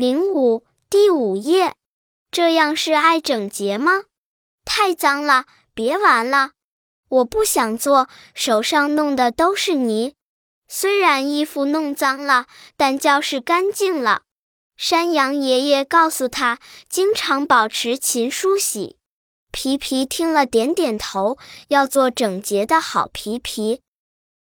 零五第五页，这样是爱整洁吗？太脏了，别玩了。我不想做，手上弄的都是泥。虽然衣服弄脏了，但教室干净了。山羊爷爷告诉他，经常保持勤梳洗。皮皮听了，点点头，要做整洁的好皮皮。